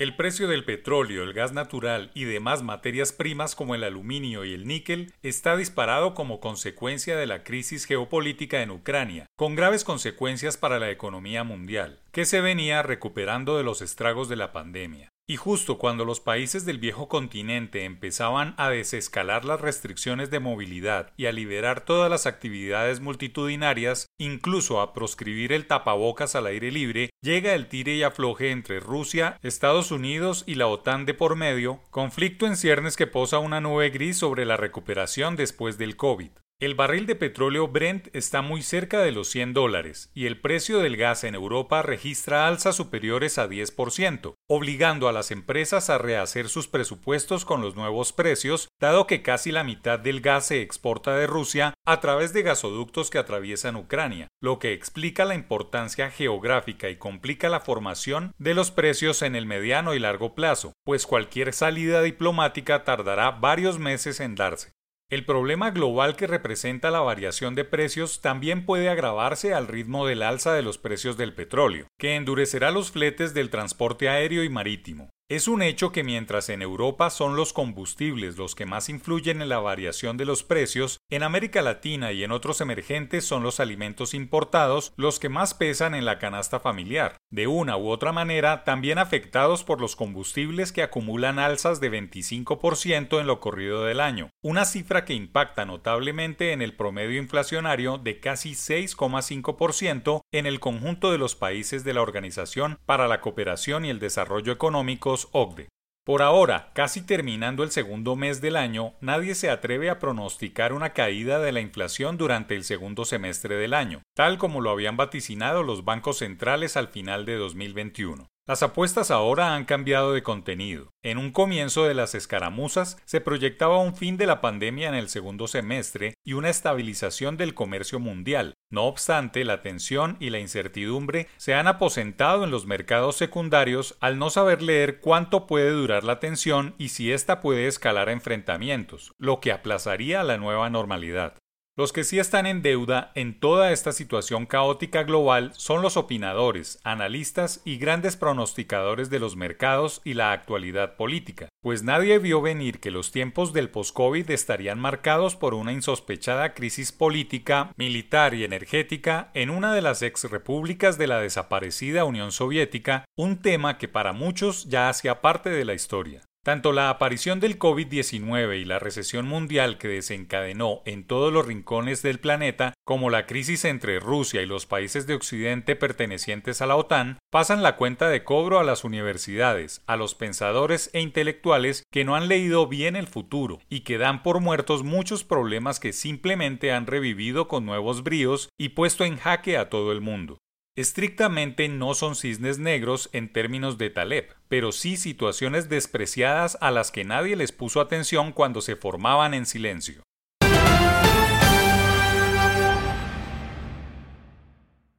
El precio del petróleo, el gas natural y demás materias primas como el aluminio y el níquel está disparado como consecuencia de la crisis geopolítica en Ucrania, con graves consecuencias para la economía mundial, que se venía recuperando de los estragos de la pandemia. Y justo cuando los países del viejo continente empezaban a desescalar las restricciones de movilidad y a liberar todas las actividades multitudinarias, incluso a proscribir el tapabocas al aire libre, llega el tire y afloje entre Rusia, Estados Unidos y la OTAN de por medio, conflicto en ciernes que posa una nube gris sobre la recuperación después del COVID. El barril de petróleo Brent está muy cerca de los 100 dólares y el precio del gas en Europa registra alzas superiores a 10%, obligando a las empresas a rehacer sus presupuestos con los nuevos precios, dado que casi la mitad del gas se exporta de Rusia a través de gasoductos que atraviesan Ucrania, lo que explica la importancia geográfica y complica la formación de los precios en el mediano y largo plazo, pues cualquier salida diplomática tardará varios meses en darse. El problema global que representa la variación de precios también puede agravarse al ritmo del alza de los precios del petróleo, que endurecerá los fletes del transporte aéreo y marítimo. Es un hecho que mientras en Europa son los combustibles los que más influyen en la variación de los precios, en América Latina y en otros emergentes son los alimentos importados los que más pesan en la canasta familiar, de una u otra manera también afectados por los combustibles que acumulan alzas de 25% en lo corrido del año, una cifra que impacta notablemente en el promedio inflacionario de casi 6,5% en el conjunto de los países de la Organización para la Cooperación y el Desarrollo Económicos por ahora, casi terminando el segundo mes del año, nadie se atreve a pronosticar una caída de la inflación durante el segundo semestre del año, tal como lo habían vaticinado los bancos centrales al final de 2021. Las apuestas ahora han cambiado de contenido. En un comienzo de las escaramuzas se proyectaba un fin de la pandemia en el segundo semestre y una estabilización del comercio mundial. No obstante, la tensión y la incertidumbre se han aposentado en los mercados secundarios al no saber leer cuánto puede durar la tensión y si ésta puede escalar a enfrentamientos, lo que aplazaría la nueva normalidad. Los que sí están en deuda en toda esta situación caótica global son los opinadores, analistas y grandes pronosticadores de los mercados y la actualidad política, pues nadie vio venir que los tiempos del post-COVID estarían marcados por una insospechada crisis política, militar y energética en una de las ex repúblicas de la desaparecida Unión Soviética, un tema que para muchos ya hacía parte de la historia. Tanto la aparición del COVID-19 y la recesión mundial que desencadenó en todos los rincones del planeta, como la crisis entre Rusia y los países de Occidente pertenecientes a la OTAN, pasan la cuenta de cobro a las universidades, a los pensadores e intelectuales que no han leído bien el futuro y que dan por muertos muchos problemas que simplemente han revivido con nuevos bríos y puesto en jaque a todo el mundo. Estrictamente no son cisnes negros en términos de Taleb, pero sí situaciones despreciadas a las que nadie les puso atención cuando se formaban en silencio.